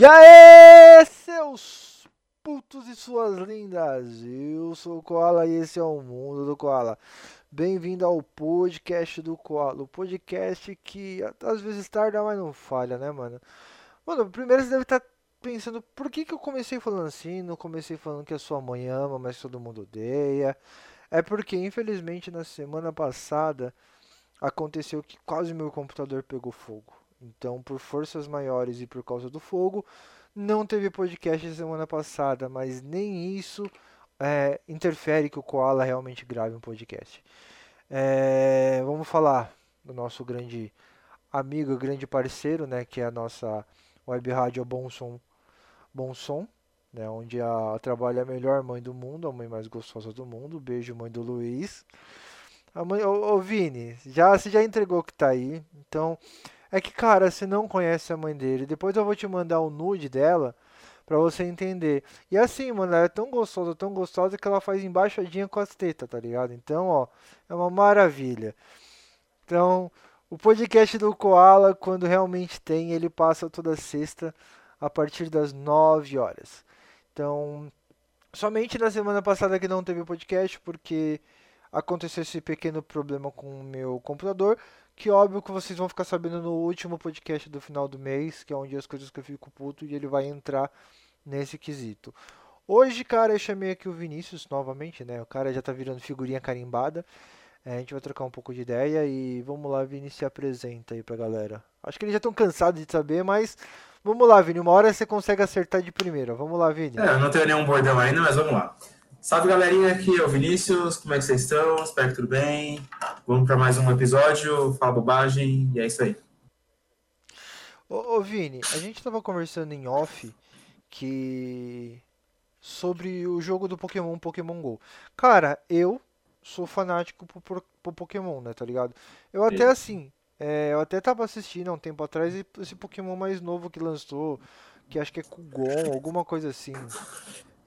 E aí, seus putos e suas lindas! Eu sou o Koala e esse é o Mundo do Koala. Bem-vindo ao podcast do Koala, o podcast que às vezes tarda, mas não falha, né, mano? Mano, primeiro você deve estar pensando por que, que eu comecei falando assim, não comecei falando que a sua mãe ama, mas todo mundo odeia. É porque, infelizmente, na semana passada aconteceu que quase meu computador pegou fogo. Então, por forças maiores e por causa do fogo, não teve podcast semana passada, mas nem isso é, interfere que o Koala realmente grave um podcast. É, vamos falar do nosso grande amigo, grande parceiro, né, que é a nossa web rádio Bom Som, Bom Som, né, onde a trabalha a melhor mãe do mundo, a mãe mais gostosa do mundo. Beijo, mãe do Luiz. A mãe, ô, ô Vini, já, você já entregou que tá aí, então é que, cara, você não conhece a mãe dele. Depois eu vou te mandar o nude dela pra você entender. E assim, mano, ela é tão gostosa, tão gostosa que ela faz embaixadinha com as tetas, tá ligado? Então, ó, é uma maravilha. Então, o podcast do Koala, quando realmente tem, ele passa toda sexta a partir das 9 horas. Então, somente na semana passada que não teve podcast, porque aconteceu esse pequeno problema com o meu computador. Que óbvio que vocês vão ficar sabendo no último podcast do final do mês, que é onde as coisas que eu fico puto e ele vai entrar nesse quesito. Hoje, cara, eu chamei aqui o Vinícius novamente, né? O cara já tá virando figurinha carimbada. É, a gente vai trocar um pouco de ideia e vamos lá, Vinícius, se apresenta aí pra galera. Acho que eles já estão cansados de saber, mas vamos lá, Vini. Uma hora você consegue acertar de primeira. Vamos lá, Vini. É, eu não tenho nenhum bordão ainda, mas vamos lá. Salve galerinha, aqui é o Vinícius, como é que vocês estão? Espero que tudo bem. Vamos para mais um episódio, fala bobagem e é isso aí. Ô, ô Vini, a gente tava conversando em off que sobre o jogo do Pokémon Pokémon GO. Cara, eu sou fanático por, por, por Pokémon, né, tá ligado? Eu até Sim. assim, é, eu até tava assistindo há um tempo atrás esse Pokémon mais novo que lançou, que acho que é Kugon, alguma coisa assim.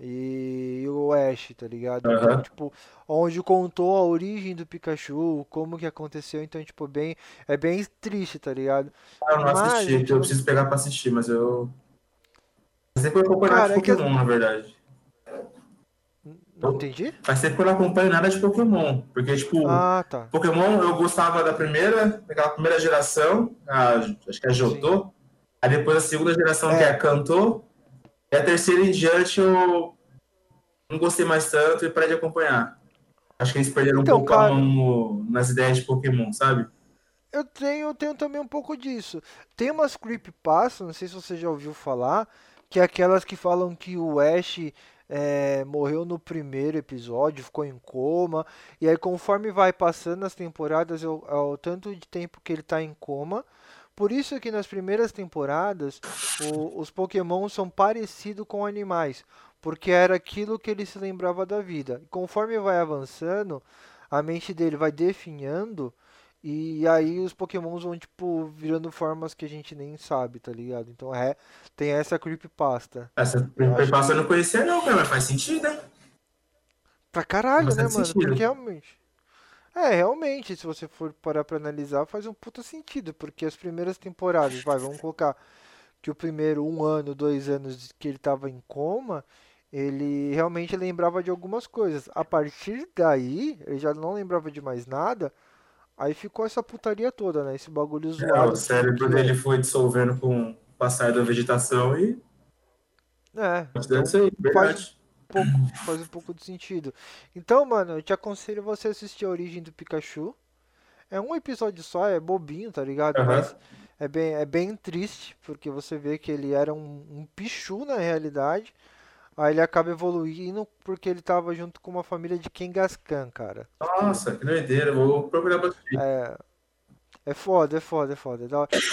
E o Ash, tá ligado? Então, Aham. tipo, onde contou a origem do Pikachu, como que aconteceu, então, tipo, bem, é bem triste, tá ligado? Ah, eu não Mas, assisti, gente, eu preciso pegar para assistir, mas eu. Tempo que eu nada cara, de é que Pokémon, na verdade. não entendi? Faz tempo que eu não acompanho nada de Pokémon. Porque, tipo, Ah, tá. Pokémon eu gostava da primeira, daquela primeira geração, a- acho que é a Johto. Aí depois a segunda geração, que é É. a Kanto. E a terceira em diante eu não gostei mais tanto e parei de acompanhar. Acho que eles perderam um Então, pouco a cara, mão no- nas ideias de Pokémon, sabe? eu tenho, eu tenho também um pouco disso. Tem umas creepypasta, não sei se você já ouviu falar, que é aquelas que falam que o Ash é, morreu no primeiro episódio, ficou em coma, e aí conforme vai passando as temporadas, é o, é o tanto de tempo que ele tá em coma. Por isso que nas primeiras temporadas o- os Pokémon são parecidos com animais, porque era aquilo que ele se lembrava da vida. E conforme vai avançando, a mente dele vai definhando e aí os Pokémons vão, tipo, virando formas que a gente nem sabe, tá ligado? Então é, tem essa creepypasta. Essa Eu passa eu que não conhecia, não, cara, mas faz sentido, hein? pra caralho, né, bastante mano? Porque sentido. realmente. É, realmente, se você for parar pra analisar, faz um puta sentido, porque as primeiras temporadas, vai, vamos colocar que o primeiro um ano, dois anos que ele tava em coma, ele realmente lembrava de algumas coisas. A partir daí, ele já não lembrava de mais nada, aí ficou essa putaria toda, né? Esse bagulho É, o zoado que, cérebro que dele é. foi dissolvendo com o passar da vegetação e É, então faz. Pouco, faz um pouco de sentido. Então, mano, eu te aconselho você a assistir a origem do Pikachu. É um episódio só, é bobinho, tá ligado? Aham. Mas é bem, é bem triste, porque você vê que ele era um, um Pichu na realidade. Aí ele acaba evoluindo porque ele tava junto com uma família de Kangaskhan, cara. Nossa, que doideira, vou procurar assistir. é, é foda, é foda, é foda. é.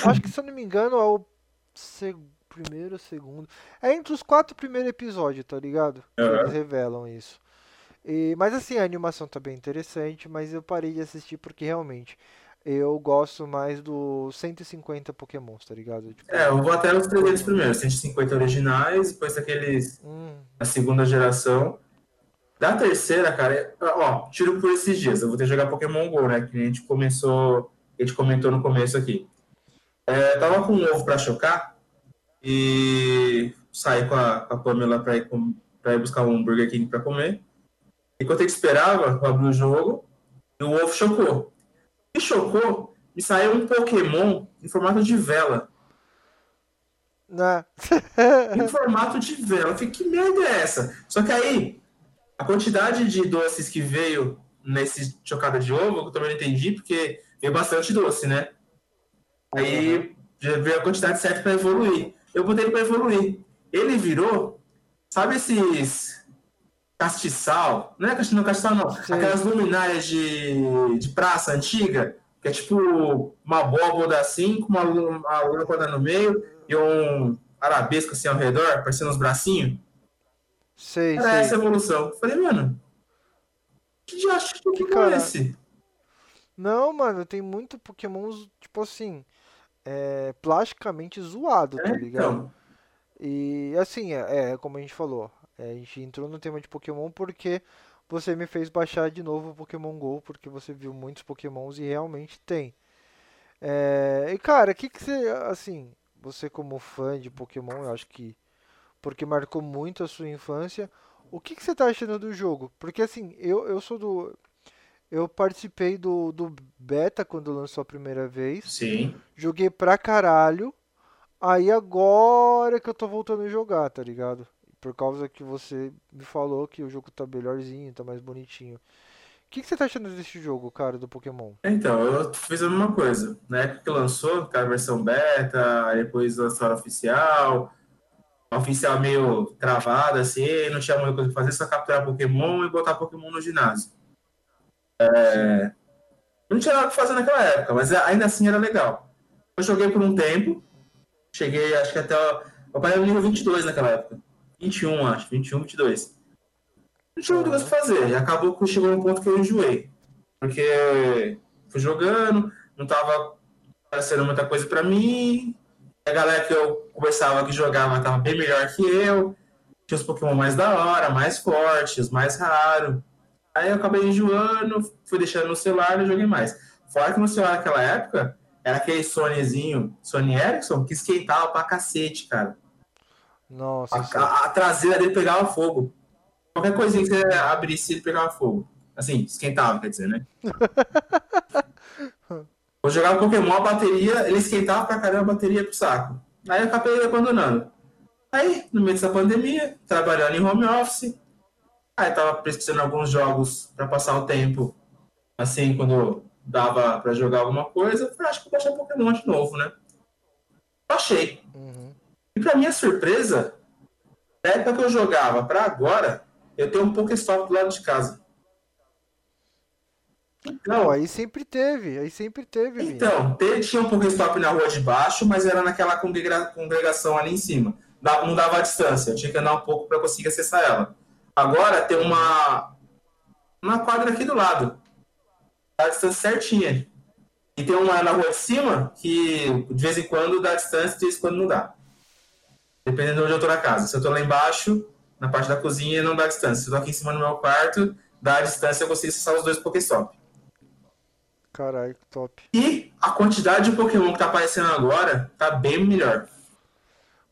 Acho que, se eu não me engano, é o seg- primeiro, segundo. É entre os quatro primeiros episódios, tá ligado? Que eles revelam isso. E, mas assim, a animação tá bem interessante, mas eu parei de assistir porque realmente eu gosto mais dos 150 Pokémons, tá ligado? Tipo, É, eu vou até os 300 Pokémon. primeiros, 150 originais, depois aqueles Hum, da segunda geração. Da terceira, cara, é- ó, tiro por esses dias. Eu vou ter que jogar Pokémon GO, né? Que a gente começou, a gente comentou no começo aqui. É, tava com um ovo pra chocar, e saí com a, com a Pamela para ir, pra ir buscar um Burger King para comer. Enquanto ele esperava, eu abri o jogo e o ovo chocou. E chocou e saiu um Pokémon em formato de vela. Né? em formato de vela. Eu falei, que merda é essa? Só que aí, a quantidade de doces que veio nesse chocada de ovo, eu também não entendi, porque veio bastante doce, né? Aí já veio a quantidade certa para evoluir. Eu botei ele para evoluir. Ele virou, sabe esses castiçal? Não é castiçal, não, castiçal não. Sim. Aquelas luminárias de, de praça antiga, que é tipo uma abóboda assim, com uma, uma lâmpada no meio e um arabesco assim ao redor, parecendo uns bracinhos. Sei, Era sei. essa evolução. Falei, mano, que diacho que Pokémon é esse? Não, mano, tem muito Pokémon, tipo assim, é, plasticamente zoado, tá é, ligado? Então. E assim, é, é, como a gente falou, é, a gente entrou no tema de Pokémon porque você me fez baixar de novo o Pokémon GO, porque você viu muitos Pokémons e realmente tem. É, e cara, o que, que você, assim, você como fã de Pokémon, eu acho que porque marcou muito a sua infância, o que, que você tá achando do jogo? Porque assim, eu, eu sou do. Eu participei do, do beta quando lançou a primeira vez. Sim. Joguei pra caralho. Aí agora que eu tô voltando a jogar, tá ligado? Por causa que você me falou que o jogo tá melhorzinho, tá mais bonitinho. O que, que você tá achando desse jogo, cara, do Pokémon? Então, eu fiz a mesma coisa. Na época que lançou, aquela versão beta, depois lançou a oficial, oficial meio travada, assim, não tinha muita coisa pra fazer, só capturar Pokémon e botar Pokémon no ginásio. É... Não tinha nada pra fazer naquela época, mas ainda assim era legal. Eu joguei por um tempo, cheguei acho que até. Eu parei no nível 22 naquela época. 21, acho, 21, 22. Não tinha muita coisa pra fazer, e acabou que chegou um ponto que eu enjoei. Porque fui jogando, não tava aparecendo muita coisa pra mim, a galera que eu conversava que jogava estava bem melhor que eu. Tinha os Pokémon mais da hora, mais fortes, mais raros. Aí eu acabei enjoando, fui deixando no celular e joguei mais. Fora que no celular naquela época, era aquele Sonyzinho, Sony Ericsson, que esquentava pra cacete, cara. Nossa. A, a, traseira dele pegava fogo. Qualquer coisinha que você abrisse, ele pegava fogo. Assim, esquentava, quer dizer, né? Eu jogava Pokémon, a bateria, ele esquentava pra caramba a bateria pro saco. Aí eu acabei abandonando. Aí, no meio dessa pandemia, trabalhando em home office, aí tava pesquisando alguns jogos para passar o tempo, assim, quando dava para jogar alguma coisa, eu acho que eu baixei Pokémon de novo, né? Achei. Uhum. E pra minha surpresa, na época que eu jogava para agora, eu tenho um Pokéstop do lado de casa. Não, aí sempre teve, aí sempre teve. Então, teve, tinha um Pokéstop na rua de baixo, mas era naquela congregação ali em cima. Não dava a distância, tinha que andar um pouco para conseguir acessar ela. Agora tem uma uma quadra aqui do lado. Dá a distância certinha. E tem uma na rua de cima que de vez em quando dá distância e de vez em quando não dá. Dependendo de onde eu tô na casa. Se eu tô lá embaixo, na parte da cozinha, não dá distância. Se eu tô aqui em cima no meu quarto, dá a distância eu consigo acessar os dois Pokéstop. Caralho, top. E a quantidade de Pokémon que tá aparecendo agora tá bem melhor.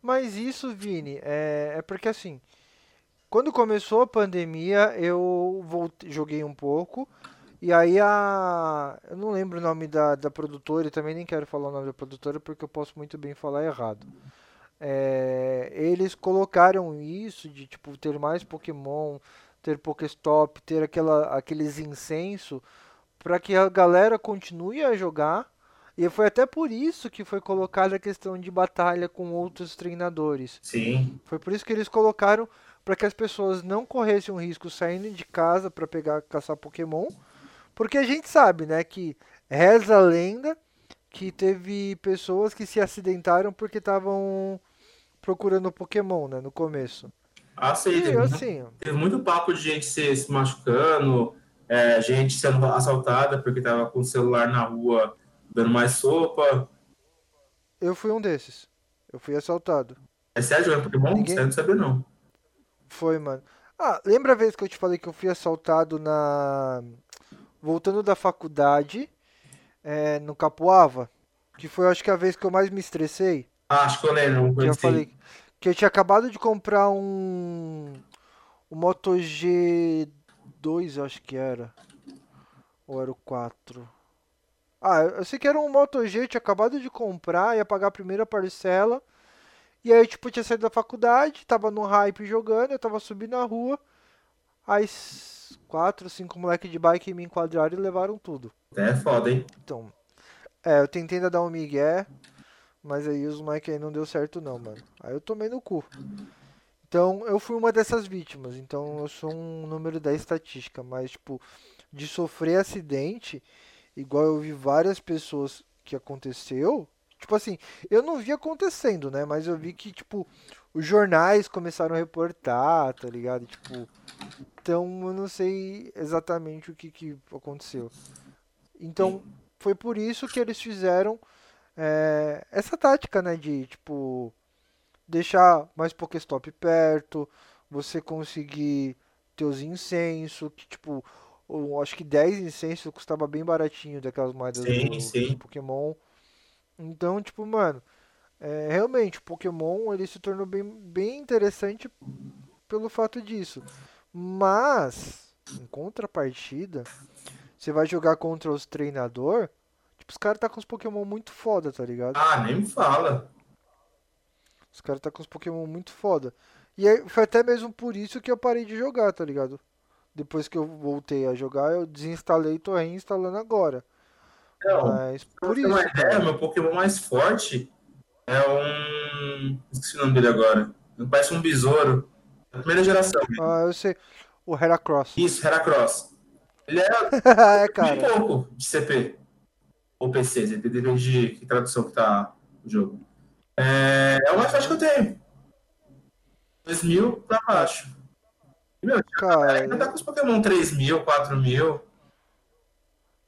Mas isso, Vini, é, é porque assim, quando começou a pandemia, eu voltei, joguei um pouco. E aí a. Eu não lembro o nome da, da produtora, e também nem quero falar o nome da produtora porque eu posso muito bem falar errado. É, eles colocaram isso de tipo ter mais Pokémon, ter Pokéstop, ter aquela, aqueles incenso para que a galera continue a jogar. E foi até por isso que foi colocada a questão de batalha com outros treinadores. Sim. Foi por isso que eles colocaram para que as pessoas não corressem um risco saindo de casa para pegar caçar Pokémon, porque a gente sabe, né, que reza a lenda que teve pessoas que se acidentaram porque estavam procurando Pokémon, né, no começo. Ah, sim. E, teve, assim, teve muito papo de gente se, se machucando, é, gente sendo assaltada porque estava com o celular na rua dando mais sopa. Eu fui um desses. Eu fui assaltado. É sério jogando Pokémon? Ninguém... Você não sabia não. Foi, mano. Ah, lembra a vez que eu te falei que eu fui assaltado na. Voltando da faculdade, é, no Capoava? Que foi, acho que, a vez que eu mais me estressei. Ah, acho que eu lembro. Que eu assim. falei que eu tinha acabado de comprar um. O Moto G2, eu acho que era. Ou era o 4? Ah, eu sei que era um Moto G, eu tinha acabado de comprar, ia pagar a primeira parcela. E aí, tipo, eu tinha saído da faculdade, tava no hype jogando, eu tava subindo na rua. Aí, quatro, cinco moleques de bike me enquadraram e levaram tudo. É foda, hein? Então, é, eu tentei ainda dar um migué, mas aí os moleques aí não deu certo não, mano. Aí eu tomei no cu. Então, eu fui uma dessas vítimas. Então, eu sou um número da estatística, mas, tipo, de sofrer acidente igual eu vi várias pessoas que aconteceu. Tipo assim, eu não vi acontecendo, né? Mas eu vi que, tipo, os jornais começaram a reportar, tá ligado? Tipo, então eu não sei exatamente o que, que aconteceu. Então, foi por isso que eles fizeram é, essa tática, né? De, tipo, deixar mais Pokéstop perto, você conseguir ter os incensos, que, tipo, eu acho que 10 incensos custava bem baratinho daquelas moedas sim, do, sim. do Pokémon. Então, tipo, mano, é, realmente, o Pokémon ele se tornou bem, bem interessante pelo fato disso. Mas, em contrapartida, você vai jogar contra os treinador, tipo, os caras tá com os Pokémon muito foda, tá ligado? Ah, nem me fala. Os caras tá com os Pokémon muito foda. E aí, foi até mesmo por isso que eu parei de jogar, tá ligado? Depois que eu voltei a jogar, eu desinstalei e tô reinstalando agora. Não, Mas por pra isso. ter uma ideia, meu Pokémon mais forte é um. Esqueci o nome dele agora. Parece um besouro. Da primeira geração. Ah, eu sei. O Heracross. Isso, Heracross. Ele é é, de cara. pouco de CP. Ou PC, depende de que tradução que tá o jogo. É, é o mais forte que eu tenho. 2 mil pra baixo. E, meu, Cara, ainda tá com os Pokémon 3 mil, 4 mil.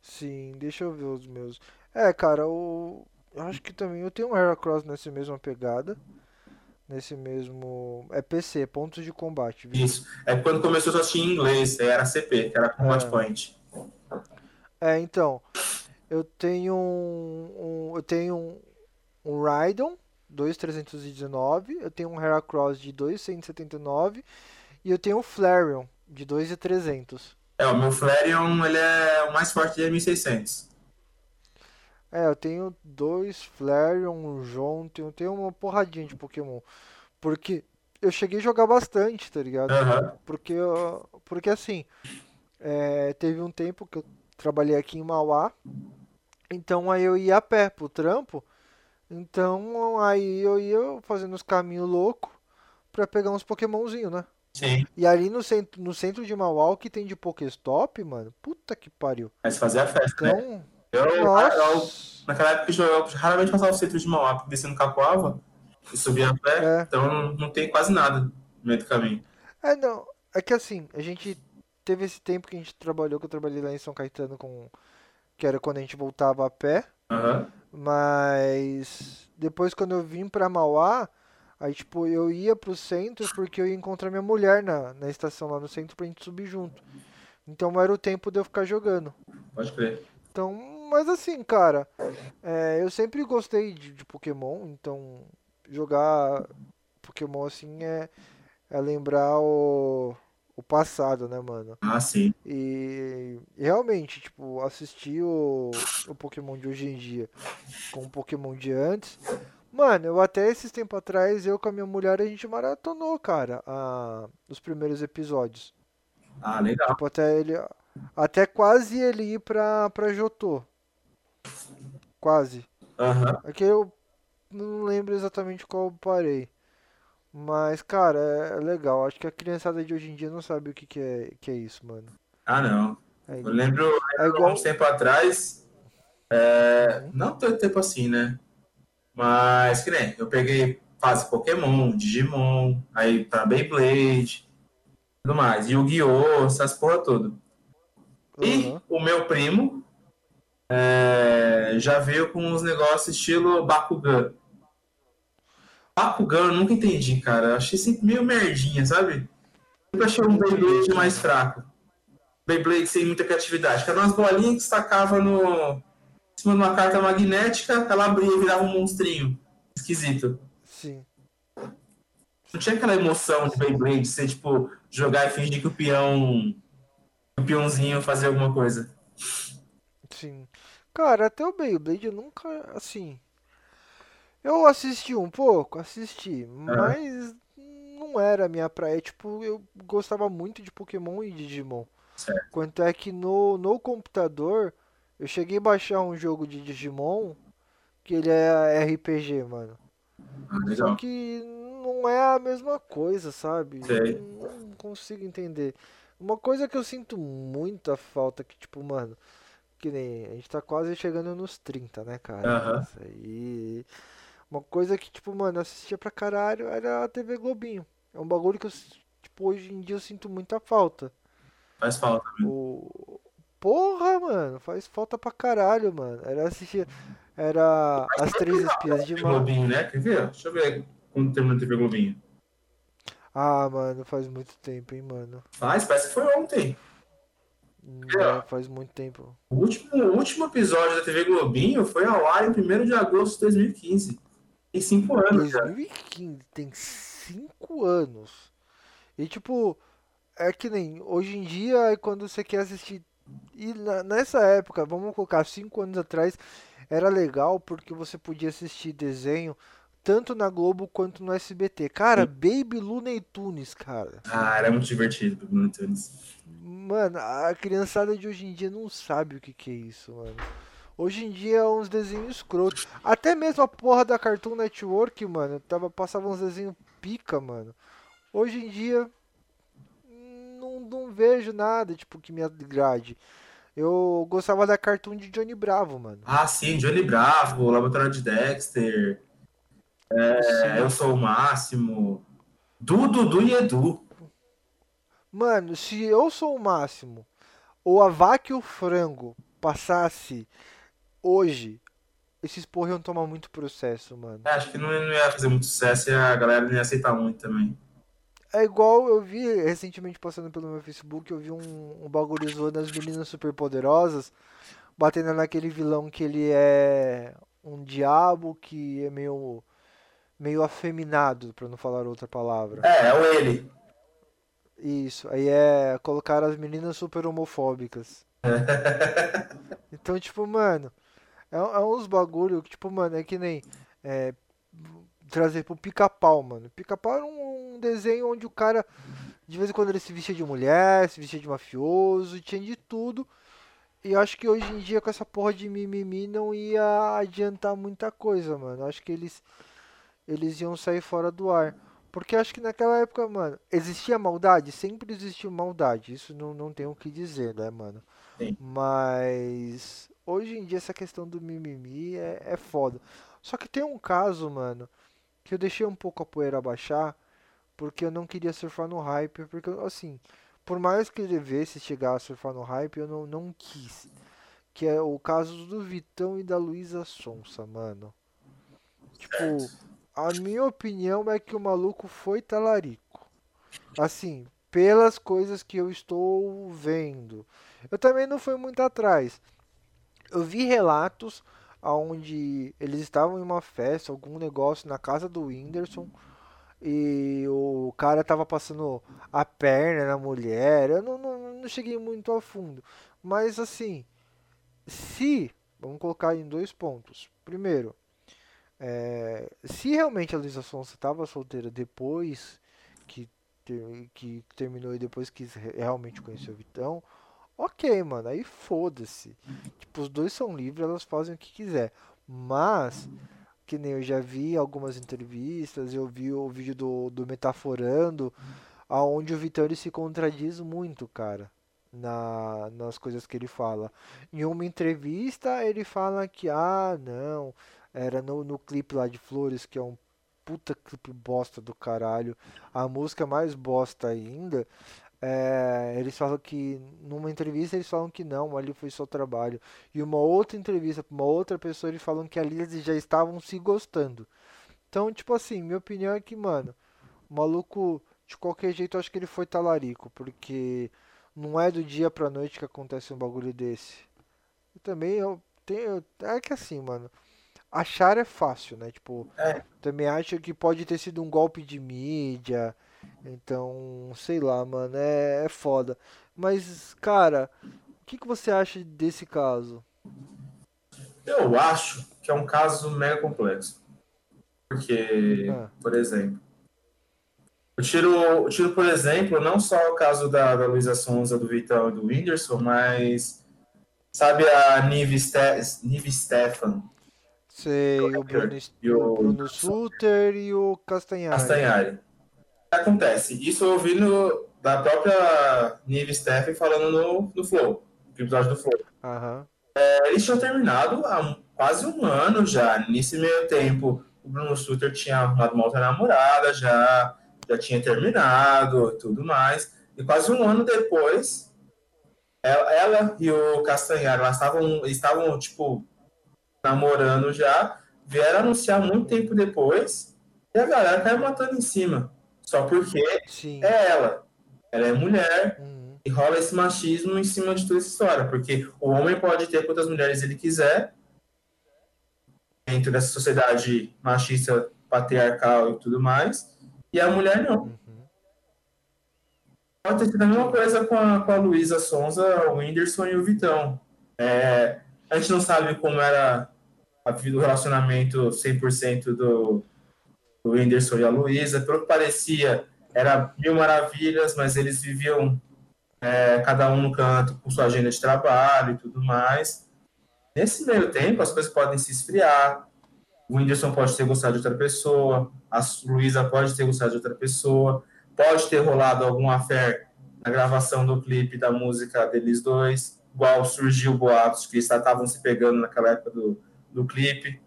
Sim, deixa eu ver os meus. É, cara, o. Eu acho que também eu tenho um Heracross nessa mesma pegada. Nesse mesmo. É PC, pontos de combate, viu? Isso. É quando começou só tinha em inglês, aí era CP, que era Combat É. Point. É, então. Eu tenho um. um- eu tenho um, um Rhydon 2,319. Eu tenho um Heracross de 2,179. E eu tenho um Flareon de 2,300. É, o meu Flareon, ele é o mais forte de 1600. É, eu tenho dois Flareon, um Jonte, eu tenho uma porradinha de Pokémon. Porque eu cheguei a jogar bastante, tá ligado? Aham. Porque, eu- porque assim, é, teve um tempo que eu trabalhei aqui em Mauá, então aí eu ia a pé pro trampo, então aí eu ia fazendo os caminhos loucos pra pegar uns Pokémonzinho, né? Sim. E ali no centro, no centro de Mauá, o que tem de Pokéstop, mano, puta que pariu. Mas fazia festa, né? Então, Eu, eu, nossa, naquela época eu, eu raramente passava o centro de Mauá, porque descendo Capoava e subia a pé, é. então não, tem quase nada no meio do caminho. É, não. É que assim, a gente teve esse tempo que a gente trabalhou, que eu trabalhei lá em São Caetano com. Que era quando a gente voltava a pé. Aham. Mas depois quando eu vim pra Mauá, aí tipo, eu ia pro centro porque eu ia encontrar minha mulher na, na estação lá no centro pra gente subir junto. Então era o tempo de eu ficar jogando. Pode crer. Então, mas assim, cara, é, eu sempre gostei de, de Pokémon, então jogar Pokémon assim é, é lembrar o, o passado, né, mano? Ah, sim. E, e realmente, tipo, assistir o, o Pokémon de hoje em dia com o Pokémon de antes. Mano, eu até esses tempos atrás, eu com a minha mulher, a gente maratonou, cara, a, os primeiros episódios. Ah, legal. Tipo, até ele. Até quase ele ir pra, pra Jotô. Quase. Aham. É que eu não lembro exatamente qual eu parei. Mas, cara, é, é legal. Acho que a criançada de hoje em dia não sabe o que, que, é, que é isso, mano. Ah, não. É, Eu lembro, é lembro igual. uns tempo atrás, é, não tanto tempo assim, né? Mas que nem, eu peguei fase Pokémon, Digimon, aí pra Beyblade, tudo mais, Yu-Gi-Oh!, essas porra toda. E Aham. o meu primo é, já veio com uns negócios estilo Bakugan. Bakugan eu nunca entendi, cara. Eu achei sempre meio merdinha, sabe? Sempre achei um Beyblade mais fraco. Beyblade sem muita criatividade. Eram umas bolinhas que se tacava no, em cima de uma carta magnética, ela abria e virava um monstrinho. esquisito. Sim. Não tinha aquela emoção de Beyblade, de você, tipo, jogar e fingir que o peão. O peãozinho fazia alguma coisa. Sim. Cara, até o Beyblade eu nunca, assim. Eu assisti um pouco, assisti, mas não era a minha praia. Tipo, eu gostava muito de Pokémon e Digimon. Certo. Quanto é que no, no computador eu cheguei a baixar um jogo de Digimon que ele é RPG, mano. Ah, Só que não é a mesma coisa, sabe? Não consigo entender. Uma coisa que eu sinto muita falta, que tipo, mano, que nem a gente tá quase chegando nos 30, né, cara? Isso aí. Uma coisa que, tipo, mano, eu assistia pra caralho era a TV Globinho. É um bagulho que eu, tipo, hoje em dia eu sinto muita falta. Faz falta. O... Porra, mano, faz falta pra caralho, mano. Era assistir. Era As Três Espiãs de Mar. Globinho, né? Quer ver? Deixa eu ver quando terminou a TV Globinho. Ah, mano, faz muito tempo, hein, mano. Faz, parece que foi ontem. É, faz muito tempo. O último, o último episódio da TV Globinho foi ao ar em 1 de agosto de 2015. Tem cinco anos já. 2015, tem 5 anos. E tipo, é que nem hoje em dia, é quando você quer assistir. E na- nessa época, vamos colocar 5 anos atrás, era legal porque você podia assistir desenho tanto na Globo quanto no SBT. Cara, Baby Looney Tunes, cara. Ah, era muito divertido o Bruno Tunes. Mano, a criançada de hoje em dia não sabe o que que é isso, mano. Hoje em dia é uns desenhos escrotos. Até mesmo a porra da Cartoon Network, mano, tava, passava uns desenhos pica, mano. Hoje em dia não, não vejo nada, tipo, que me agrade. Eu gostava da Cartoon de Johnny Bravo, mano. Ah, sim, Johnny Bravo, Laboratório de Dexter, é, Eu Sou o Máximo, Dudu, Dudu e Edu. Mano, se eu sou o máximo, ou a vaca e o frango passasse hoje, esses porra iam tomar muito processo, mano. É, Acho que não, não ia fazer muito sucesso e a galera não ia aceitar muito também. É igual eu vi recentemente passando pelo meu Facebook, eu vi um, um bagulho zoando as meninas superpoderosas, batendo naquele vilão que ele é um diabo que é meio meio afeminado, pra não falar outra palavra. É, é o ele. Isso, aí é colocar as meninas super homofóbicas. Então, tipo, mano, é, é uns bagulho que, tipo, mano, é que nem é, trazer pro pica-pau, mano. Pica-pau era um, um desenho onde o cara, de vez em quando, ele se vestia de mulher, se vestia de mafioso, tinha de tudo. E acho que hoje em dia, com essa porra de mimimi, não ia adiantar muita coisa, mano. Acho que eles, eles iam sair fora do ar. Porque acho que naquela época, mano, existia maldade? Sempre existiu maldade. Isso não, não tem o que dizer, né, mano? Sim. Mas hoje em dia essa questão do mimimi é, é foda. Só que tem um caso, mano, que eu deixei um pouco a poeira baixar, porque eu não queria surfar no hype, porque assim, por mais que eu devesse chegar a surfar no hype, eu não, não quis. Que é o caso do Vitão e da Luísa Sonsa, mano. Tipo, a minha opinião é que o maluco foi talarico. Assim, pelas coisas que eu estou vendo. Eu também não fui muito atrás. Eu vi relatos onde eles estavam em uma festa, algum negócio na casa do Whindersson e o cara tava passando a perna na mulher. Eu não, não, não cheguei muito a fundo. Mas assim, se, vamos colocar em dois pontos. Primeiro, é, se realmente a Luísa Sonza estava solteira depois que, ter- que terminou e depois quis re- realmente conhecer o Vitão, ok, mano, aí foda-se. Tipo, os dois são livres, elas fazem o que quiser. Mas, que nem eu já vi algumas entrevistas, eu vi o vídeo do, do Metaforando, aonde o Vitão se contradiz muito, cara, na, nas coisas que ele fala. Em uma entrevista, ele fala que, ah, não, era no, no clipe lá de Flores, que é um puta clipe bosta do caralho, a música mais bosta ainda. É, eles falam que numa entrevista eles falam que não, ali foi só trabalho. E uma outra entrevista pra uma outra pessoa eles falam que ali eles já estavam se gostando. Então, tipo assim, minha opinião é que, mano, o maluco, de qualquer jeito, eu acho que ele foi talarico, porque não é do dia pra noite que acontece um bagulho desse. E também eu tenho. É que assim, mano, achar é fácil, né? Tipo, É. também acho que pode ter sido um golpe de mídia. Então, sei lá, mano, é, é foda. Mas, cara, o que que você acha desse caso? Eu acho que é um caso mega complexo. Porque, Ah, por exemplo, eu tiro, eu tiro por exemplo, não só o caso da, da Luísa Sonza, do Vitão e do Whindersson, mas sabe a Nive, Ste Nive Stefan sei, o Bruno, e o Bruno Suter e o Castanhari. Castanhari. Acontece? Isso eu ouvi no, da própria Nive Stefan falando no, no Flow, no episódio do Flow. Aham. Eles tinham terminado há quase um ano já. Nesse meio tempo, o Bruno Sutter tinha arrumado uma outra namorada, já, já tinha terminado e tudo mais. E quase um ano depois, ela, ela e o Castanhar, elas estavam, estavam, tipo, namorando já, vieram anunciar muito tempo depois, e a galera caiu matando em cima. Só porque Sim. é ela. Ela é mulher, Uhum. e rola esse machismo em cima de toda essa história, porque o homem pode ter quantas mulheres ele quiser, dentro dessa sociedade machista, patriarcal e tudo mais, e a mulher não. Uhum. Pode ter sido a mesma coisa com a, com a Luísa Sonza, o Whindersson e o Vitão. É, a gente não sabe como era a vida do relacionamento 100% do, do Whindersson e a Luísa. Pelo que parecia, era mil maravilhas, mas eles viviam é, cada um no canto com sua agenda de trabalho e tudo mais. Nesse meio tempo, as coisas podem se esfriar. O Whindersson pode ter gostado de outra pessoa, a Luísa pode ter gostado de outra pessoa, pode ter rolado algum affair na gravação do clipe da música deles dois, igual surgiu boatos que estavam se pegando naquela época do, do clipe.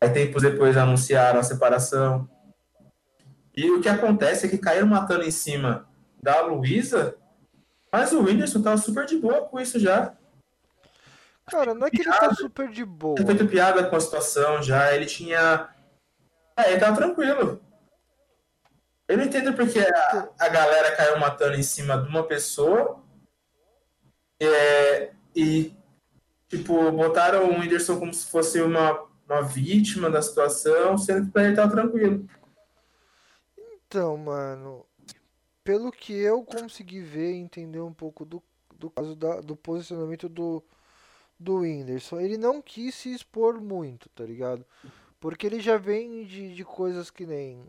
Aí tempos depois anunciaram a separação. E o que acontece é que caíram matando em cima da Luísa, mas o Whindersson tava super de boa com isso já. Cara, não é que ele tá super de boa. Tinha feito piada com a situação já, ele tinha. É, ele tava tranquilo. Eu não entendo porque a, a galera caiu matando em cima de uma pessoa é, e, tipo, botaram o Whindersson como se fosse uma, uma vítima da situação, sendo que pra ele tava tranquilo. Então, mano, pelo que eu consegui ver e entender um pouco do, do caso da- do posicionamento do, do Whindersson, ele não quis se expor muito, tá ligado? Porque ele já vem de, de coisas que nem.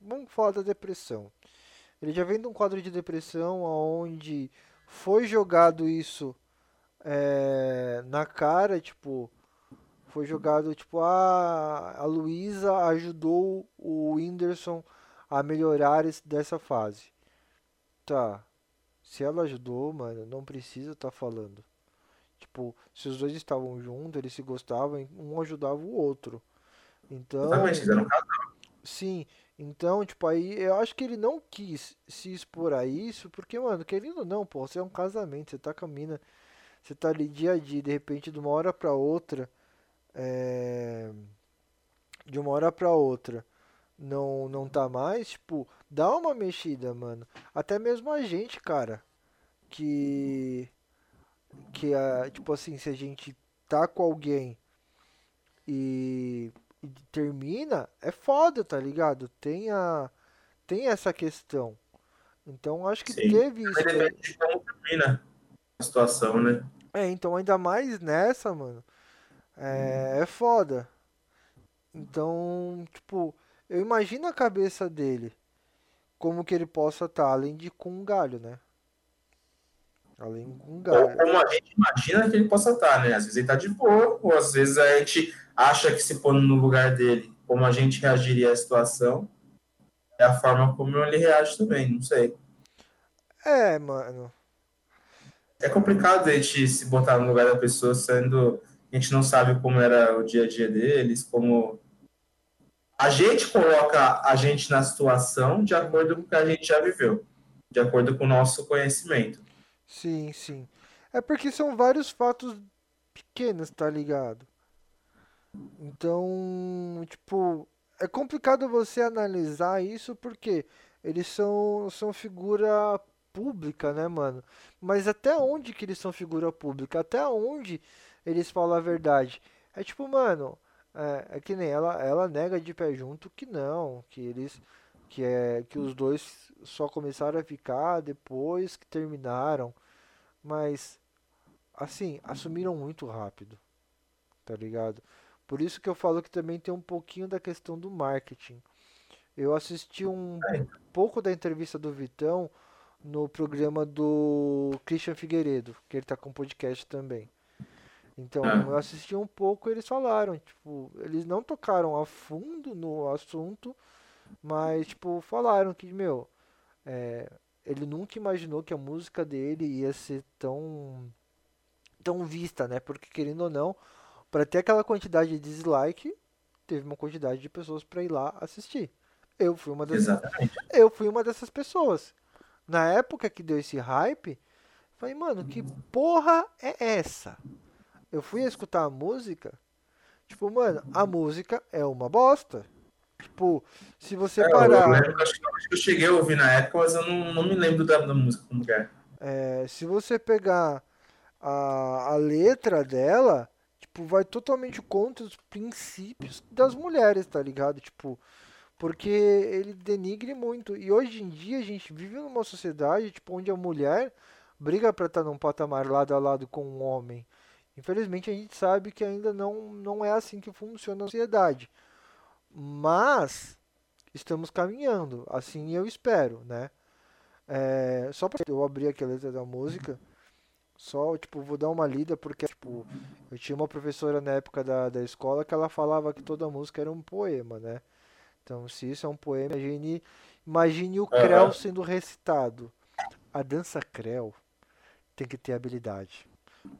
Vamos falar da depressão. Ele já vem de um quadro de depressão onde foi jogado isso é, na cara, tipo. Foi jogado, tipo, ah, a Luísa ajudou o Whindersson a melhorar esse- dessa fase. Tá. Se ela ajudou, mano, não precisa estar falando. Tipo, se os dois estavam juntos, eles se gostavam, um ajudava o outro. Então, Exatamente, sim. Então, tipo, aí eu acho que ele não quis se expor a isso, porque, mano, querendo ou não, pô, você é um casamento, você tá com a mina, você tá ali dia a dia, de repente, de uma hora pra outra, é... de uma hora pra outra, não, não tá mais, tipo, dá uma mexida, mano. Até mesmo a gente, cara, que, que, a, tipo assim, se a gente tá com alguém e, e termina, é foda, tá ligado? Tem a, tem essa questão. Então, acho que Sim. teve isso. daí. depende de como termina a situação, né? É, então ainda mais nessa, mano. É, é foda. Então, tipo, eu imagino a cabeça dele. Como que ele possa estar, além de com um galho, né? Além com um Ou galho. como a gente imagina que ele possa estar, né? Às vezes ele tá de boa, ou às vezes a gente acha que se pondo no lugar dele, como a gente reagiria à situação, é a forma como ele reage também, não sei. É, mano. É complicado a gente se botar no lugar da pessoa, sendo a gente não sabe como era o dia a dia deles, como a gente coloca a gente na situação de acordo com o que a gente já viveu, de acordo com o nosso conhecimento. Sim, sim. É porque são vários fatos pequenos, tá ligado? Então, tipo, é complicado você analisar isso porque eles são, são figura pública, né, mano? Mas até onde que eles são figura pública? Até onde eles falam a verdade? É tipo, mano, É, é que nem ela, ela nega de pé junto que não, que eles que é que os dois só começaram a ficar depois que terminaram, mas assim, assumiram muito rápido. Tá ligado? Por isso que eu falo que também tem um pouquinho da questão do marketing. Eu assisti um É, pouco da entrevista do Vitão no programa do Christian Figueiredo, que ele tá com podcast também. Então, é, eu assisti um pouco, eles falaram, tipo, eles não tocaram a fundo no assunto, mas, tipo, falaram que, meu, é, ele nunca imaginou que a música dele ia ser tão, tão vista, né? Porque, querendo ou não, para ter aquela quantidade de dislike, teve uma quantidade de pessoas para ir lá assistir. Eu fui uma exatamente. eu fui uma dessas pessoas. Na época que deu esse hype, falei, mano, que porra é essa? Eu fui escutar a música, tipo, mano, a música é uma bosta. Tipo, se você É, eu, eu parar, lembro acho que eu cheguei a ouvir na época, mas eu não, não me lembro da, da música como que é. é, se você pegar a, a letra dela, tipo, vai totalmente contra os princípios das mulheres, tá ligado? Tipo, porque ele denigre muito. E hoje em dia a gente vive numa sociedade, tipo, onde a mulher briga pra estar num patamar lado a lado com um homem. Infelizmente a gente sabe que ainda não, não é assim que funciona a sociedade. Mas estamos caminhando, assim eu espero, né? É, só pra eu abrir aqui a letra da música, só, tipo, vou dar uma lida, porque, tipo, eu tinha uma professora na época da, da escola que ela falava que toda música era um poema, né? Então, se isso é um poema, imagine, imagine o Creu Aham. sendo recitado. A dança Creu tem que ter habilidade.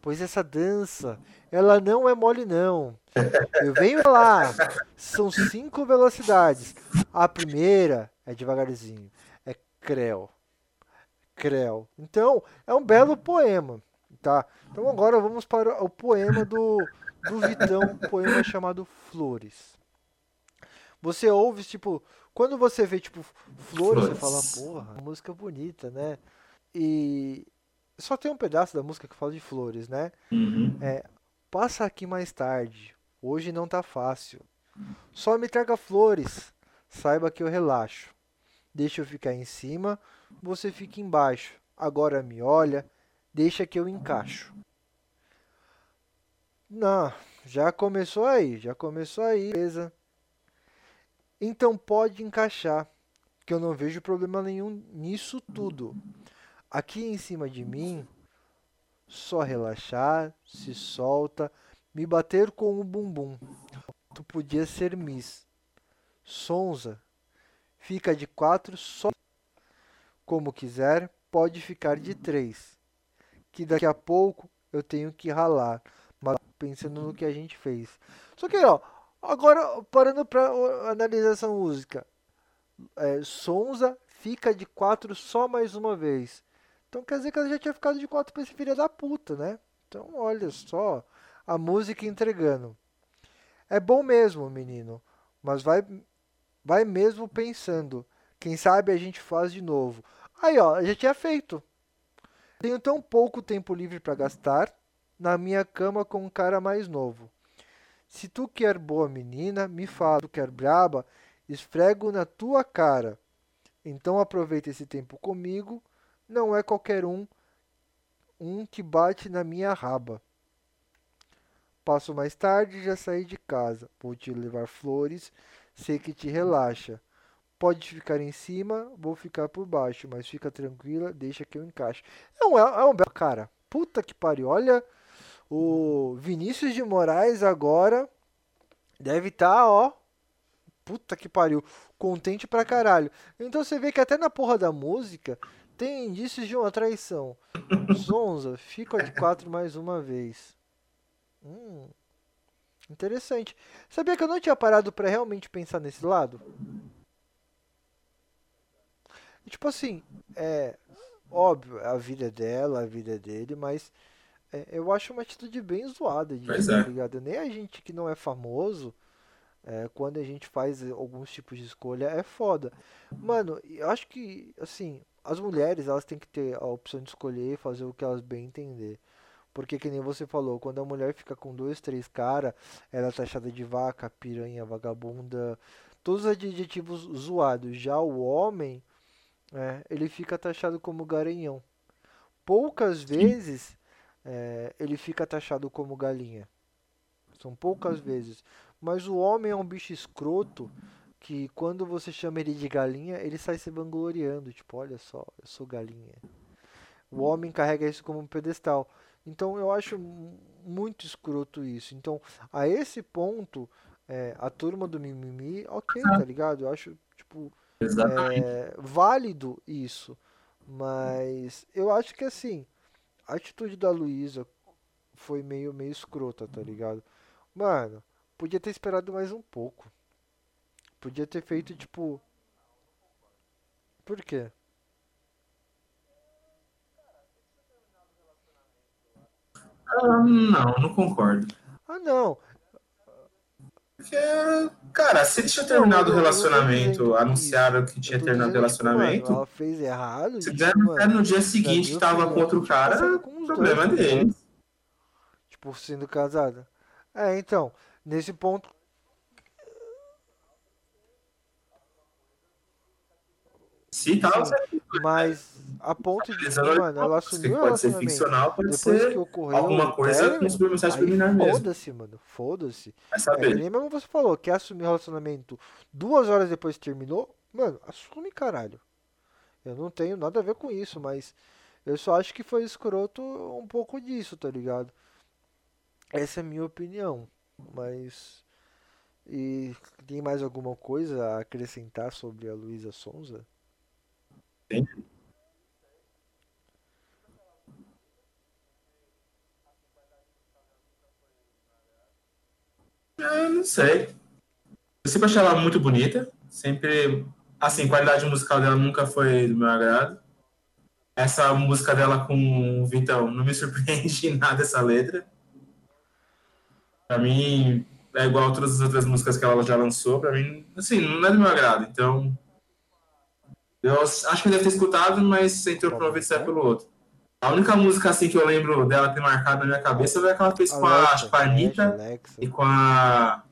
Pois essa dança, ela não é mole não. Eu venho lá, são cinco velocidades. A primeira é devagarzinho, é Creu. Creu. Então, é um belo poema, tá? Então agora vamos para o poema do, do Vitão, um poema chamado Flores. Você ouve, tipo, quando você vê, tipo, flores, você fala, Flores. porra, música bonita, né? E só tem um pedaço da música que fala de flores, né? Uhum. É, passa aqui mais tarde, hoje não tá fácil. Só me traga flores, saiba que eu relaxo. Deixa eu ficar em cima, você fica embaixo. Agora me olha, deixa que eu encaixo. Não, já começou aí, já começou aí, beleza. Então pode encaixar, que eu não vejo problema nenhum nisso tudo. Aqui em cima de mim, só relaxar, se solta, me bater com o bumbum. Tu podia ser Miss. Sonza, fica de quatro só. Como quiser, pode ficar de três. Que daqui a pouco eu tenho que ralar. Mas pensando no que a gente fez. Só que, ó, agora parando pra ó, analisar essa música. É, Sonza fica de quatro só mais uma vez. Então quer dizer que ela já tinha ficado de quatro pra esse filho da puta, né? Então olha só a música entregando. É bom mesmo, menino, mas vai, vai mesmo pensando. Quem sabe a gente faz de novo. Aí, ó, já tinha feito. Tenho tão pouco tempo livre para gastar na minha cama com um cara mais novo. Se tu quer boa menina, me fala. Se tu quer braba, esfrego na tua cara. Então aproveita esse tempo comigo. Não é qualquer um, um que bate na minha raba. Passo mais tarde, já saí de casa. Vou te levar flores, sei que te relaxa. Pode ficar em cima, vou ficar por baixo, mas fica tranquila, deixa que eu encaixo. É um, é um belo cara. Puta que pariu. Olha, o Vinícius de Moraes agora deve estar, ó. Puta que pariu. Contente pra caralho. Então você vê que até na porra da música tem indícios de uma traição. Zonza, fica de quatro mais uma vez. Hum, interessante. Sabia que eu não tinha parado pra realmente pensar nesse lado? E, tipo assim, é óbvio, a vida é dela, a vida é dele, mas é, eu acho uma atitude bem zoada Pois disso, tá é. ligado? Nem a gente que não é famoso, é, quando a gente faz alguns tipos de escolha, é foda. Mano, eu acho que, assim, as mulheres, elas têm que ter a opção de escolher e fazer o que elas bem entender. Porque que nem você falou, quando a mulher fica com dois, três caras, ela é taxada de vaca, piranha, vagabunda, todos os adjetivos zoados. Já o homem, é, ele fica taxado como garanhão. Poucas vezes é, ele fica taxado como galinha. São poucas vezes. Mas o homem é um bicho escroto que quando você chama ele de galinha, ele sai se vangloriando. Tipo, olha só, eu sou galinha. O homem carrega isso como um pedestal. Então eu acho muito escroto isso. Então, a esse ponto, é, a turma do mimimi, ok, tá ligado? Eu acho, tipo, é, válido isso. Mas eu acho que assim, a atitude da Luísa foi meio, meio escrota, tá ligado? Mano, podia ter esperado mais um pouco. Podia ter feito, tipo. Por quê? Ah, não, não concordo. Ah, não. Porque, cara, se eles tinham terminado o relacionamento, anunciaram que tinha terminado o relacionamento. Mano, ela fez errado. Se der no dia seguinte que tava com outro cara, o problema dois, dele. Tipo, sendo casada. É, então, nesse ponto. Se tal, mas a ponto de que, mano, ela assumiu pode ser ficcional, pode depois ser que ocorreu alguma coisa com submensagem subliminar mesmo. Foda-se, mano, foda-se. É, nem mesmo você falou, quer assumir relacionamento duas horas depois que terminou, mano, assume, caralho. Eu não tenho nada a ver com isso, mas eu só acho que foi escroto um pouco disso, tá ligado? Essa é a minha opinião, mas. E tem mais alguma coisa a acrescentar sobre a Luísa Sonza? Tem. Eu não sei. Eu sempre achei ela muito bonita. Sempre. Assim, qualidade musical dela nunca foi do meu agrado. Essa música dela com o Vitão não me surpreende em nada essa letra. Pra mim, é igual a todas as outras músicas que ela já lançou. Pra mim, assim, não é do meu agrado. Então. Eu acho que eu deve ter escutado, mas entrou por um ouvido e saiu pelo outro. A única música assim que eu lembro dela ter marcado na minha cabeça foi aquela que ela fez com a, acho com a Anitta Alexa. e com a.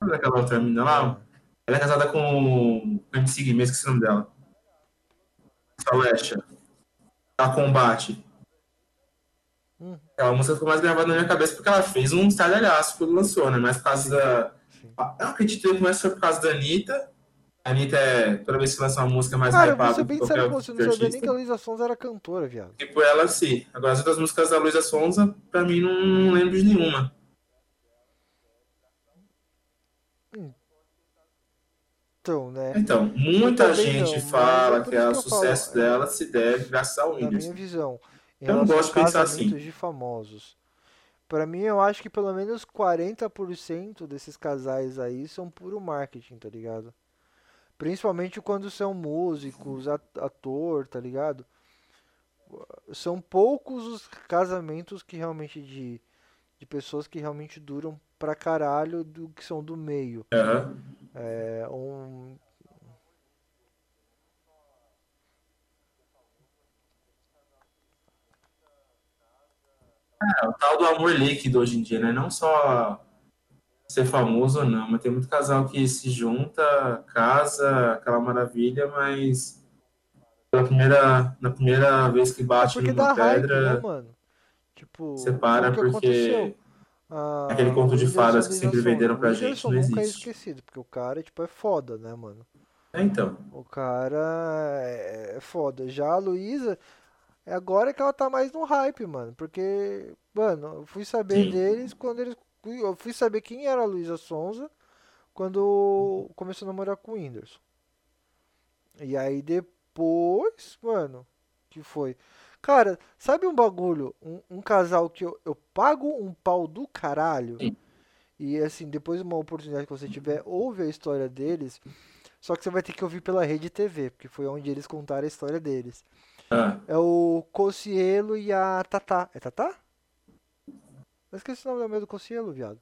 Qual é aquela outra menina lá? Ela é casada com o MC Guimê, esqueci o nome dela. Celeste. A Combate. Hum. Aquela música ficou mais gravada na minha cabeça porque ela fez um estardalhaço quando lançou, né? Mas por causa da. Eu acredito que mais foi por causa da Anitta. A Anitta é, toda vez que lança uma música mais Cara, hypada você do bem que sabe qualquer que você não sabia nem que a Luísa Sonza era cantora, viado. Por ela, sim. Agora, as outras músicas da Luísa Sonza, pra mim, não, não lembro de nenhuma. Então, né? Então, muita gente não, fala mas é que o eu sucesso falo, é. dela se deve graças ao Na minha Whindersson. visão, Eu não gosto de pensar assim. de famosos. Pra mim, eu acho que pelo menos 40% desses casais aí são puro marketing, tá ligado? Principalmente quando são músicos, at- ator, tá ligado? São poucos os casamentos que realmente de, de pessoas que realmente duram pra caralho do que são do meio. Aham. É um. É o tal do amor líquido hoje em dia, né? Não só ser famoso ou não, mas tem muito casal que se junta, casa, aquela maravilha, mas pela primeira, na primeira vez que É bate porque dá numa hype, né, pedra? Tipo, separa porque. Ah, aquele conto de fadas que sempre venderam pra gente não nunca é existe. esquecido, porque o cara, tipo, é foda, né, mano? É, então. O cara é é foda. Já a Luísa, é agora que ela tá mais no hype, mano. Porque, mano, eu fui saber Sim. deles quando eles. Eu fui saber quem era a Luísa Sonza quando começou a namorar com o Whindersson. E aí depois, mano, que foi? Cara, sabe um bagulho? Um, um casal que eu, eu pago um pau do caralho. E assim, depois uma oportunidade que você tiver, ouve a história deles. Só que você vai ter que ouvir pela Rede TV, porque foi onde eles contaram a história deles. Ah, É o Cocielo e a Tatá. É Tatá? Eu esqueci o nome da mulher do Cocielo, viado.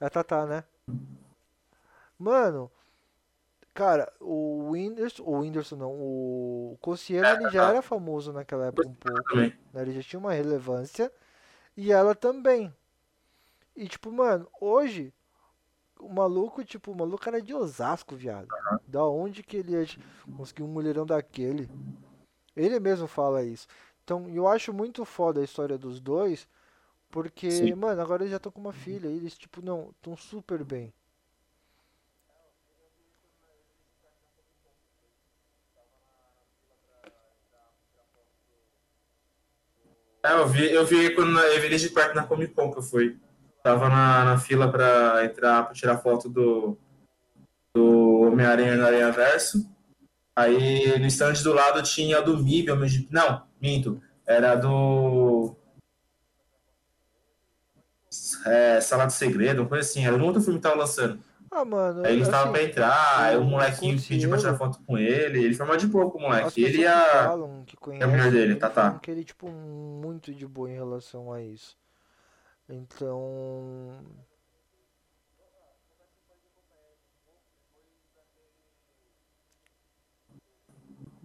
É a Tatá, né? Mano, Cara, o Whindersson, o Whindersson não, o Cossiano ele já era famoso naquela época um pouco, né? Ele já tinha uma relevância e ela também. E tipo, mano, hoje o maluco, tipo, o maluco era de Osasco, viado. Da onde que ele ia conseguir um mulherão daquele? Ele mesmo fala isso. Então, eu acho muito foda a história dos dois, porque, Sim. mano, agora eles já estão com uma filha, e eles, tipo, não, estão super bem. É, eu vi, eu vi quando na- eu vi eles de perto na Comic Con que eu fui. Tava na, na fila pra entrar, pra tirar foto do, do Homem-Aranha no Aranha Verso. Aí no stand do lado tinha a do MIB, não, minto, era do é, Sala do Segredo, uma coisa assim, era um outro filme que tava lançando. Ah, mano, Aí eles estavam assim, pra entrar, aí o o molequinho pediu pra tirar foto com ele, ele foi mal de boa com o as moleque. Ele que e a. que mulher conhecem dele, ele, Tatá. falam que ele, tipo, muito de boa em relação a isso. Então,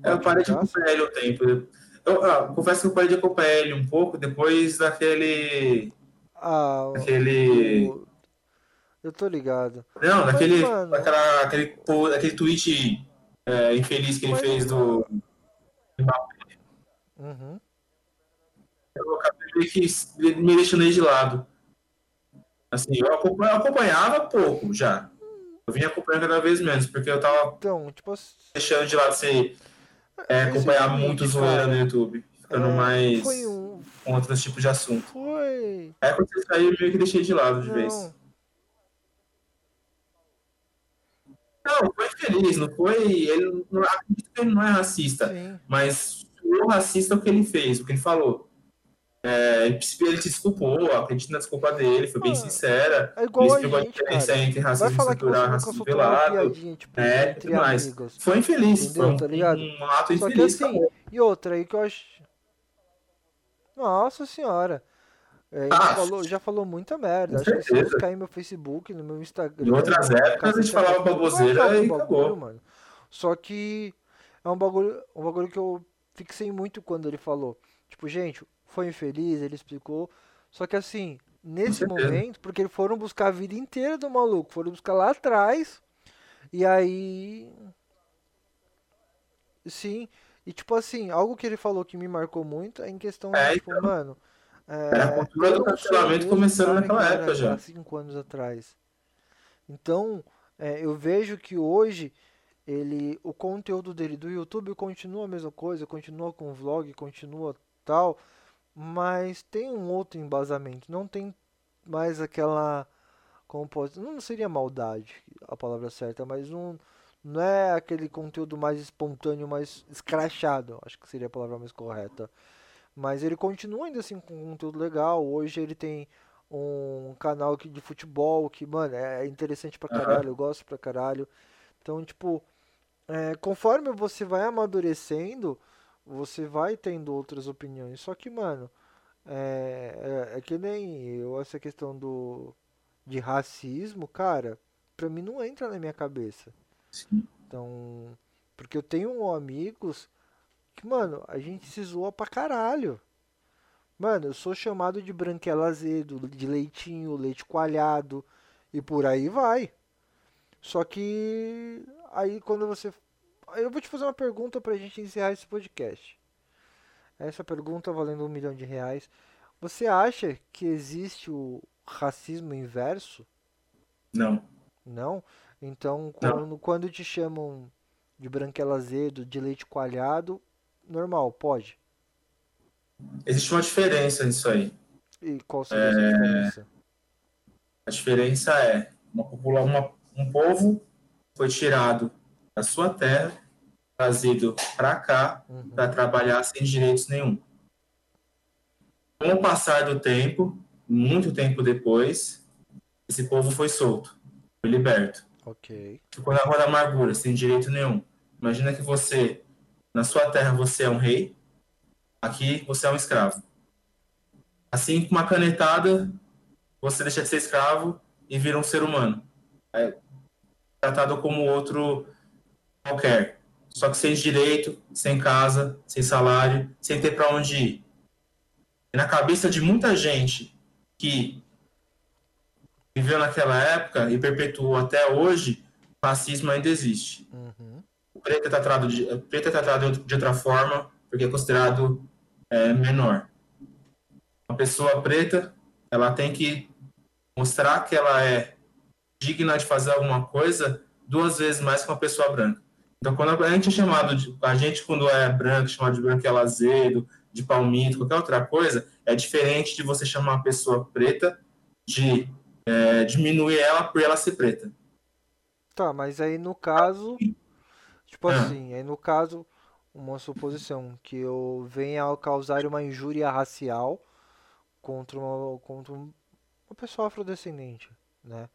É, Eu parei de acompanhar ele um tempo. Eu ah, confesso que eu parei de acompanhar ele um pouco depois daquele. Ah, Daquele. o- eu tô ligado. Não, Mas, daquele. mano- Daquela, aquele, aquele tweet é, infeliz que ele Mas, fez do. Uhum. Eu acabei que me deixando ele de lado. Assim, eu acompanhava, pouco já. Eu vinha acompanhando cada vez menos, porque eu tava Então, tipo, assim, deixando de lado sem é, acompanhar muito zoeira no YouTube. Ficando é, mais foi um, com outros tipos de assunto. foi, Aí quando você saiu, eu meio que deixei de lado de vez. não, Não, foi feliz, não foi. Ele não acredito que ele não é racista, sim, mas o racista é o que ele fez, o que ele falou. É, ele se desculpou, acredito na desculpa dele, foi bem Ah, sincera. é igual Ele a explicou a gente, diferença cara. entre racismo que estrutural e racismo velado. piadinha, tipo, É, tudo mais. amigos. Foi infeliz, Entendeu? foi um, Tá um ato Só que infeliz. assim, acabou. e outra aí que eu acho. Nossa senhora. É, Ah, falou, já falou muita merda. Acho que se certeza. buscar aí meu Facebook, no meu Instagram. Em outras no épocas, a gente falava baboseira e bagulho, acabou. mano. Só que é um bagulho, um bagulho que eu fixei muito quando ele falou. Tipo, gente, foi infeliz, ele explicou. Só que assim, nesse certeza. momento, porque eles foram buscar a vida inteira do maluco, foram buscar lá atrás. E aí. Sim. E tipo assim, algo que ele falou que me marcou muito é em questão É, de, tipo, então. mano. Era a É, cultura do cancelamento começando naquela época já. cinco anos atrás. Então, é, eu vejo que hoje ele, o conteúdo dele do YouTube continua a mesma coisa, continua com vlog, continua tal, mas tem um outro embasamento, não tem mais aquela, como pode, não seria maldade a palavra certa, mas não, não é aquele conteúdo mais espontâneo, mais escrachado, acho que seria a palavra mais correta. Mas ele continua ainda assim com conteúdo legal. Hoje ele tem um canal aqui de futebol que, mano, é interessante pra caralho, eu gosto pra caralho. Então, tipo, é, conforme você vai amadurecendo, você vai tendo outras opiniões. Só que, mano, é, é, é que nem eu, essa questão do de racismo, cara, pra mim não entra na minha cabeça. Sim. Então, porque eu tenho amigos que, mano, a gente se zoa pra caralho. Mano, eu sou chamado de branquela azedo, de leitinho, leite coalhado e por aí vai. Só que aí quando você. Eu vou te fazer uma pergunta pra gente encerrar esse podcast. Essa pergunta valendo um milhão de reais. Você acha que existe o racismo inverso? Não. Não? Então, Não. quando, quando te chamam de branquela azedo, de leite coalhado, normal, pode. Existe uma diferença nisso aí. E qual seria essa diferença? A diferença é uma popula- uma- um povo foi tirado da sua terra, trazido para cá Uhum. para trabalhar sem direitos nenhum. Com o passar do tempo, muito tempo depois, esse povo foi solto, foi liberto. Ok. Ficou na rua da amargura, sem direito nenhum. Imagina que você, na sua terra, você é um rei, aqui você é um escravo. Assim, com uma canetada, você deixa de ser escravo e vira um ser humano. É tratado como outro, qualquer. Só que sem direito, sem casa, sem salário, sem ter para onde ir. E na cabeça de muita gente que viveu naquela época e perpetuou até hoje, o racismo ainda existe. Uhum. O preto é tratado de, preto é tratado de outra forma, porque é considerado é, menor. Uma pessoa preta, ela tem que mostrar que ela é digna de fazer alguma coisa duas vezes mais que uma pessoa branca. Então, quando a gente é chamado de, a gente quando é branco, chamado de branquelo azedo, de palmito, qualquer outra coisa, é diferente de você chamar uma pessoa preta de é, diminuir ela por ela ser preta. Tá, mas aí no caso, tipo ah. assim, aí no caso, uma suposição que eu venha a causar uma injúria racial contra uma, contra uma pessoa afrodescendente, né?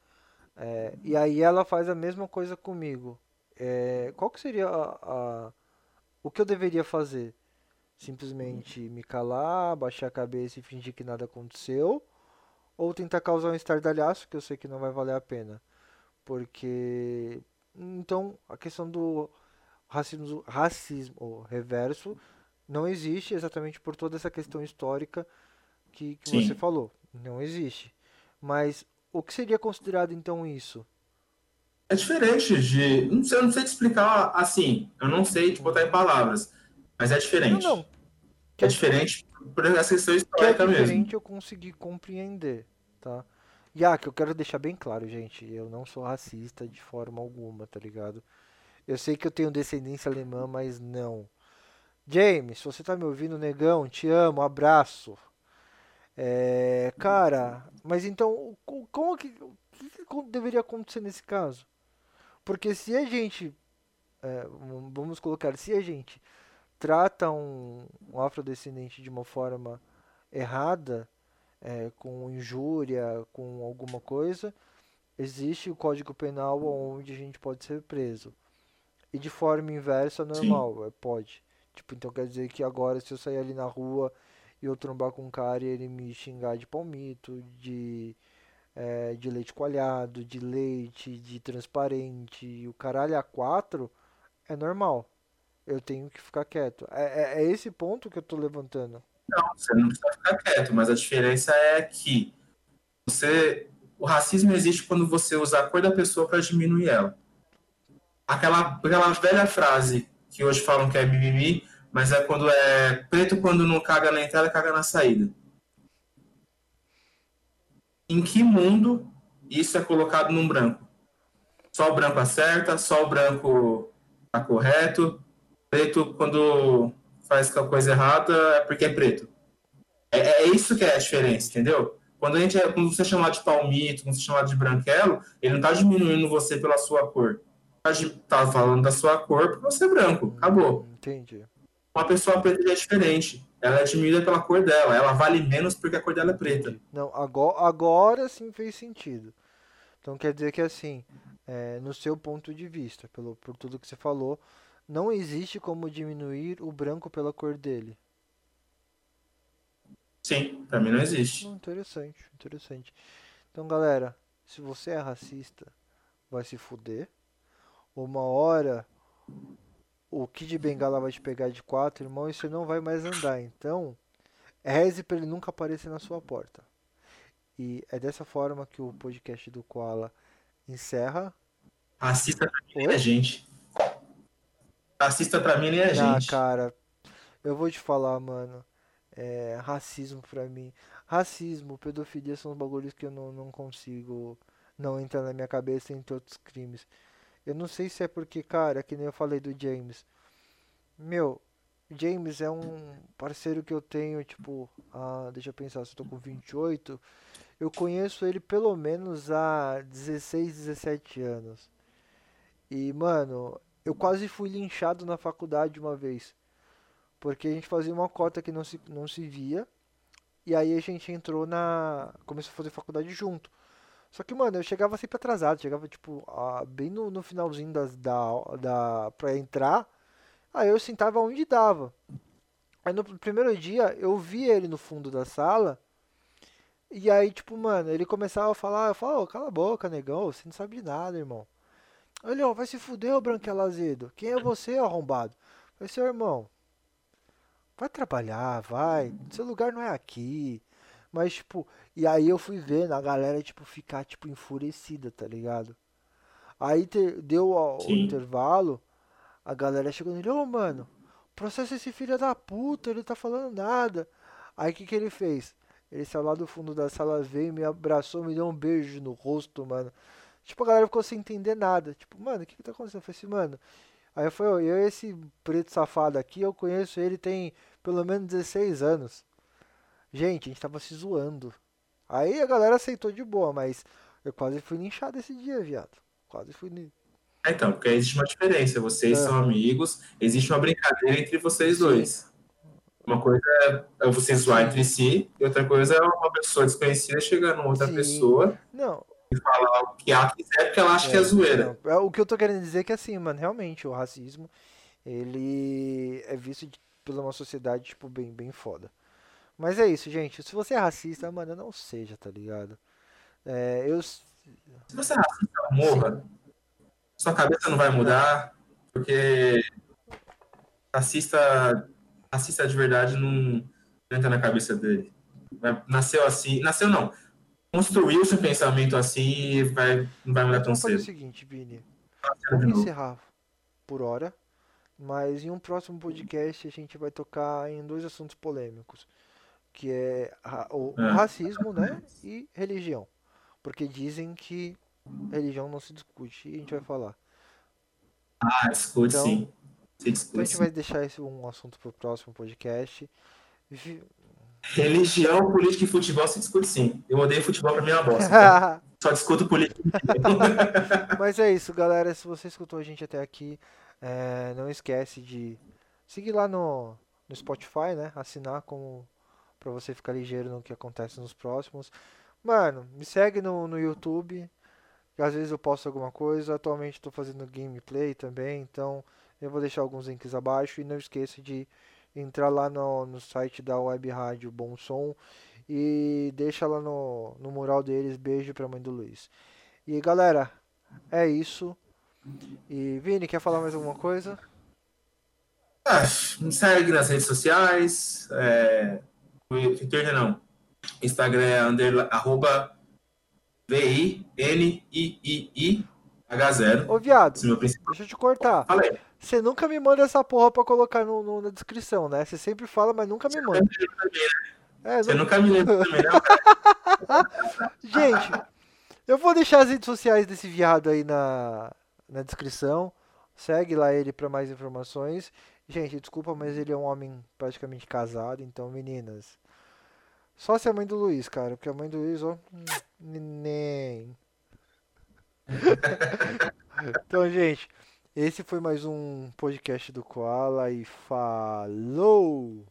É, e aí ela faz a mesma coisa comigo. É, qual que seria a, a, o que eu deveria fazer? Simplesmente me calar, baixar a cabeça e fingir que nada aconteceu? Ou tentar causar um estardalhaço, que eu sei que não vai valer a pena? Porque. Então, a questão do racismo, racismo reverso não existe exatamente por toda essa questão histórica que, que você falou. Não existe. Mas o que seria considerado então isso? É diferente de. Não sei, eu não sei te explicar assim. Eu não sei te botar em palavras. Mas é diferente. Não, não. Que é diferente por essa questão histórica que é diferente mesmo. eu consegui compreender, tá? E ah, que eu quero deixar bem claro, gente. Eu não sou racista de forma alguma, tá ligado? Eu sei que eu tenho descendência alemã, mas não. James, se você tá me ouvindo, negão, te amo, abraço. É, cara, mas então, como que, o que deveria acontecer nesse caso? Porque se a gente, é, vamos colocar, se a gente trata um, um afrodescendente de uma forma errada, é, com injúria, com alguma coisa, existe o Código Penal onde a gente pode ser preso. E de forma inversa, normal, é, pode. Tipo, então quer dizer que agora se eu sair ali na rua e eu trombar com um cara e ele me xingar de palmito, de é, de leite coalhado, de leite, de transparente, o caralho a quatro, é normal. Eu tenho que ficar quieto. É, é, é, esse ponto que eu tô levantando. Não, você não precisa ficar quieto, mas a diferença é que você. O racismo existe quando você usa a cor da pessoa para diminuir ela. Aquela, aquela velha frase que hoje falam que é mimimi, mas é quando é preto quando não caga na entrada, caga na saída em que mundo isso é colocado num branco? Só o branco acerta, só o branco está correto, preto quando faz a coisa errada é porque é preto. É, é, isso que é a diferença, entendeu? Quando, a gente é, quando você é chamado de palmito, quando você é chamado de branquelo, ele não está diminuindo você pela sua cor. Está falando da sua cor porque você é branco. Acabou. Entendi. Uma pessoa preta é diferente ela é diminuída pela cor dela. Ela vale menos porque a cor dela é preta. Não, agora, agora sim fez sentido. Então quer dizer que assim, é, no seu ponto de vista, pelo, por tudo que você falou, não existe como diminuir o branco pela cor dele. Sim, pra mim não existe. interessante, interessante. Então galera, se você é racista, vai se fuder. Uma hora o Kid Bengala vai te pegar de quatro, irmão, e você não vai mais andar. Então, reze para ele nunca aparecer na sua porta. E é dessa forma que o podcast do Koala encerra. Assista pra mim, né, gente? Assista pra mim, né, gente? Ah, cara, eu vou te falar, mano. É, racismo pra mim. Racismo, pedofilia são os bagulhos que eu não, não consigo. Não entra na minha cabeça entre outros crimes. Eu não sei se é porque, cara, que nem eu falei do James. Meu, James é um parceiro que eu tenho, tipo, ah, deixa eu pensar, se eu tô com 28, eu conheço ele pelo menos há 16, 17 anos. E, mano, eu quase fui linchado na faculdade uma vez. Porque a gente fazia uma cota que não se, não se via. E aí a gente entrou na. Começou a fazer faculdade junto. Só que, mano, eu chegava sempre atrasado, chegava, tipo, a, bem no, no finalzinho das, da, da, pra entrar, aí eu sentava onde dava. Aí no primeiro dia, eu vi ele no fundo da sala, e aí, tipo, mano, ele começava a falar, eu falava, oh, cala a boca, negão, você não sabe de nada, irmão. Olha, vai se fuder, ô Branquela Azedo. Quem é você, arrombado? Vai seu irmão. Vai trabalhar, vai. Seu lugar não é aqui. Mas, tipo, e aí eu fui vendo a galera, tipo, ficar, tipo, enfurecida, tá ligado? Aí te, deu o Sim. intervalo, a galera chegou nele, ô mano, processa esse filho da puta, ele tá falando nada. Aí o que que ele fez? Ele saiu lá do fundo da sala, veio, me abraçou, me deu um beijo no rosto, mano. Tipo, a galera ficou sem entender nada. Tipo, mano, o que que tá acontecendo? Eu falei assim, mano. Aí foi eu, eu esse preto safado aqui, eu conheço ele tem pelo menos 16 anos. Gente, a gente tava se zoando. Aí a galera aceitou de boa, mas eu quase fui linchado esse dia, viado. Quase fui. É, Então, porque existe uma diferença. Vocês são Aham. amigos, existe uma brincadeira entre vocês Sim. dois. Uma coisa é- é você zoar entre si, e outra coisa é uma pessoa desconhecida chegando em outra Sim. pessoa Não, e falar o que ela quiser porque ela acha que é zoeira. não, é, o que eu tô querendo dizer é que assim, mano, realmente o racismo, ele é visto de- pela uma sociedade, tipo, bem, bem foda. Mas é isso, gente. Se você é racista, mano, não seja, tá ligado? É, eu. Se você é racista, morra. Sua cabeça não vai mudar, porque racista, racista de verdade não, não entra na cabeça dele. Nasceu assim, nasceu não. Construiu seu pensamento assim e vai, não vai mudar tão Vamos fazer o cedo. seguinte, Vini. De Vamos encerrar por hora, mas em um próximo podcast a gente vai tocar em dois assuntos polêmicos, que é o, o É. racismo, né, e religião, porque dizem que religião não se discute e a gente vai falar. Ah, discute Então- sim. Se Então a discute gente sim. vai deixar esse um assunto pro próximo podcast. Religião, política e futebol se discute sim. Eu odeio futebol pra mim é uma bosta. então Só discuto política. Mas é isso, galera. Se você escutou a gente até aqui, é, não esquece de seguir lá no, no Spotify, né? Assinar como para você ficar ligeiro no que acontece nos próximos. Mano, me segue no, no YouTube. que às vezes eu posto alguma coisa. Atualmente estou fazendo gameplay também, então eu vou deixar alguns links abaixo e não esqueça de entrar lá no, no site da Web Rádio Bom Som e deixa lá no, no mural deles beijo pra mãe do Luiz. E galera, é isso. E Vini, quer falar mais alguma coisa? Ah, me segue nas redes sociais. É, Twitter não. Instagram é underla- arroba V-I-N-I-I-I-H0. Ô viado, é deixa eu te cortar. Fala aí. Você nunca me manda essa porra pra colocar no, no- na descrição, né? Você sempre fala, mas nunca me manda. É, Você nunca me lembra também, cara? Gente, eu vou deixar as redes sociais desse viado aí na, na descrição. Segue lá ele pra mais informações. Gente, desculpa, mas ele é um homem praticamente casado, então meninas. Só se é a mãe do Luiz, cara, porque a mãe do Luiz, ó, hum, neném. Então, gente, esse foi mais um podcast do Koala e falou!